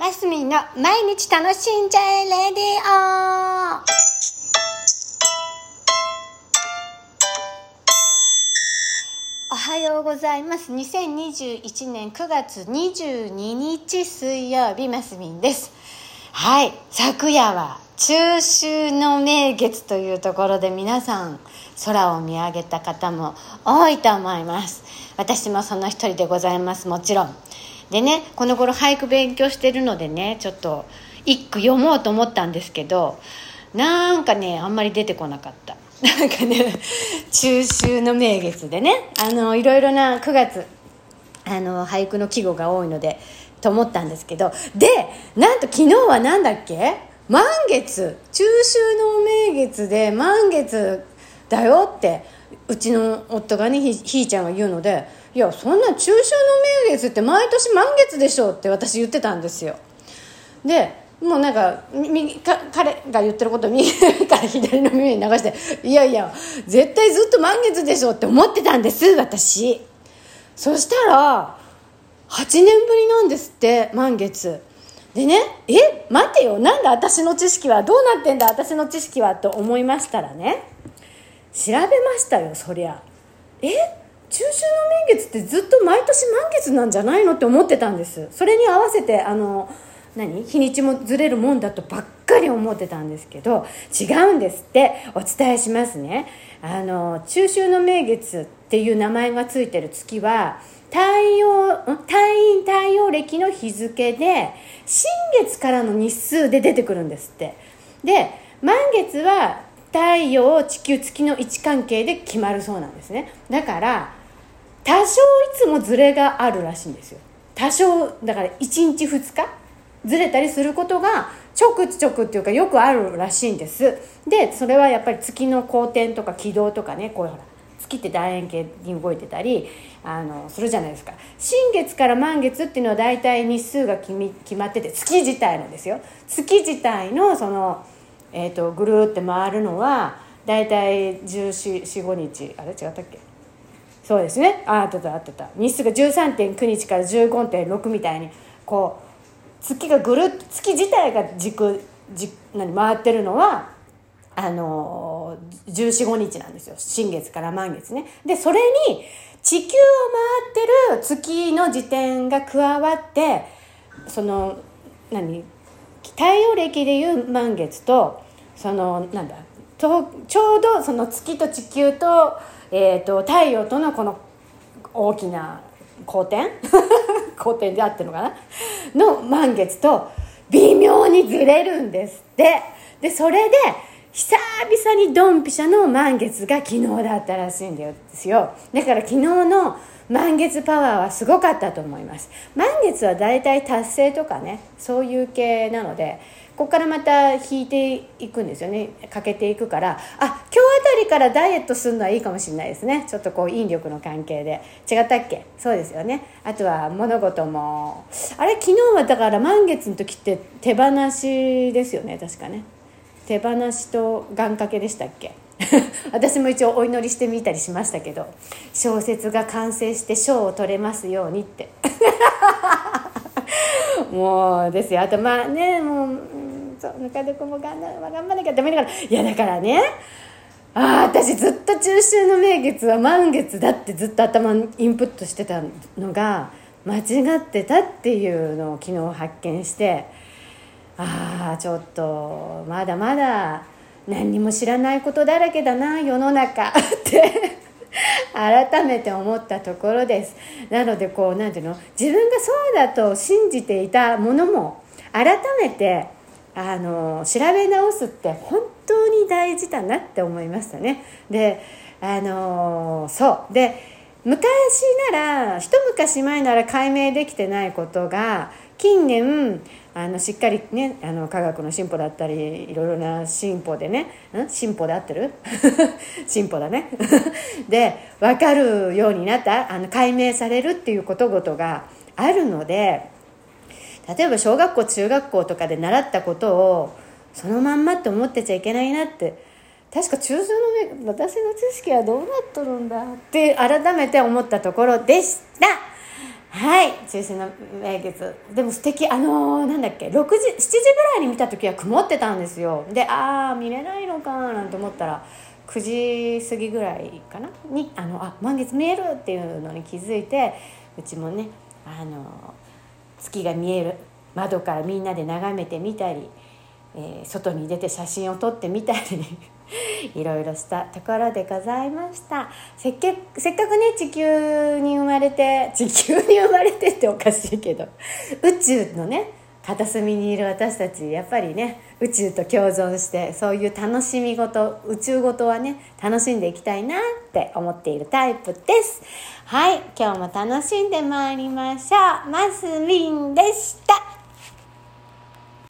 マスミンの毎日楽しんじゃえレディオおはようございます。2021年9月22日水曜日マスミンです。はい。昨夜は中秋の名月というところで皆さん空を見上げた方も多いと思います。私もその一人でございます。もちろん。でねこの頃俳句勉強してるのでねちょっと一句読もうと思ったんですけどなんかねあんまり出てこなかった。なんかね中秋の名月でねあのいろいろな9月あの俳句の季語が多いのでと思ったんですけどでなんと昨日は何だっけ？満月。中秋の名月で満月だよってうちの夫がねひひーちゃんが言うのでいやそんな中秋の名月って毎年満月でしょって私言ってたんですよ。でもうなんか右か彼が言ってることを右から左の耳に流していやいや絶対ずっと満月でしょって思ってたんです私。そしたら8年ぶりなんですって満月。でねえ待てよなんで私の知識はどうなってんだ私の知識はと思いましたらね調べましたよそりゃ。え？中秋の名月ってずっと毎年満月なんじゃないのって思ってたんです。それに合わせてあの何？日にちもずれるもんだとばっかり思ってたんですけど違うんですって。お伝えしますね。あの中秋の名月っていう名前がついてる月は太陽太陰太陽暦の日付で新月からの日数で出てくるんですって。で満月は太陽地球月の位置関係で決まるそうなんですね。だから多少いつもズレがあるらしいんですよ。多少だから1日2日ずれたりすることがちょくちょくっていうかよくあるらしいんです。でそれはやっぱり月の公転とか軌道とかねこういうほら月って楕円形に動いてたりあのするじゃないですか。新月から満月っていうのは大体日数が決決まってて月自体のですよ。月自体のその、えーと、ぐるって回るのは大体1415日。あれ？違ったっけ？そうですね。ああってたあってた。日数が13.9日から15.6みたいにこう月がぐるっと月自体が軸軸何？回ってるのはあの1415日なんですよ。新月から満月ね。でそれに地球を回ってる月の時点が加わってその何？太陽暦でいう満月とそのなんだとちょうどその月と地球と,、えーと、太陽とのこの大きな公転？公転であってるのかな？の満月と微妙にずれるんですって。でそれで久々にドンピシャの満月が昨日だったらしいんですよ。だから昨日の満月パワーはすごかったと思います。満月はだいたい達成とかねそういう系なのでここからまた引いていくんですよね。かけていくから。あ今日あたりからダイエットするのはいいかもしれないですね。ちょっとこう引力の関係で。違ったっけ？そうですよね。あとは物事も。あれ昨日はだから満月の時って手放しですよね。確かね。手放しと願掛けでしたっけ？私も一応お祈りしてみたりしましたけど小説が完成して賞を取れますようにって。もうですよ。あとまあねもうそうぬか床も頑張頑張らなきゃダメだから。いやだからねああ私ずっと中秋の名月は満月だってずっと頭インプットしてたのが間違ってたっていうのを昨日発見してああちょっとまだまだ何にも知らないことだらけだな世の中。って改めて思ったところです。なのでこう何ていうの？自分がそうだと信じていたものも改めてあの調べ直すって本当に大事だなって思いましたね。であのそう。で昔なら一昔前なら解明できてないことが近年あのしっかりねあの科学の進歩だったりいろいろな進歩でねん？進歩で合ってる？進歩だね。で分かるようになったあの解明されるっていうことごとがあるので例えば小学校中学校とかで習ったことをそのまんまって思ってちゃいけないなって確か中秋の目私の知識はどうなっとるんだって改めて思ったところでした。はい中秋の名月。でも素敵。あのー、なんだっけ。6時7時ぐらいに見た時は曇ってたんですよ。でああ見れないのかなんて思ったら9時過ぎぐらいかな？にあのあ満月見えるっていうのに気づいてうちもねあの月が見える。窓からみんなで眺めてみたり、えー、外に出て写真を撮ってみたり。いろいろしたところでございました。せっけせっかくね地球に生まれて 地球に生まれてっておかしいけど宇宙のね片隅にいる私たちやっぱりね宇宙と共存してそういう楽しみ事宇宙事はね楽しんでいきたいなって思っているタイプです。はい今日も楽しんでまいりましょう。マスミンでした。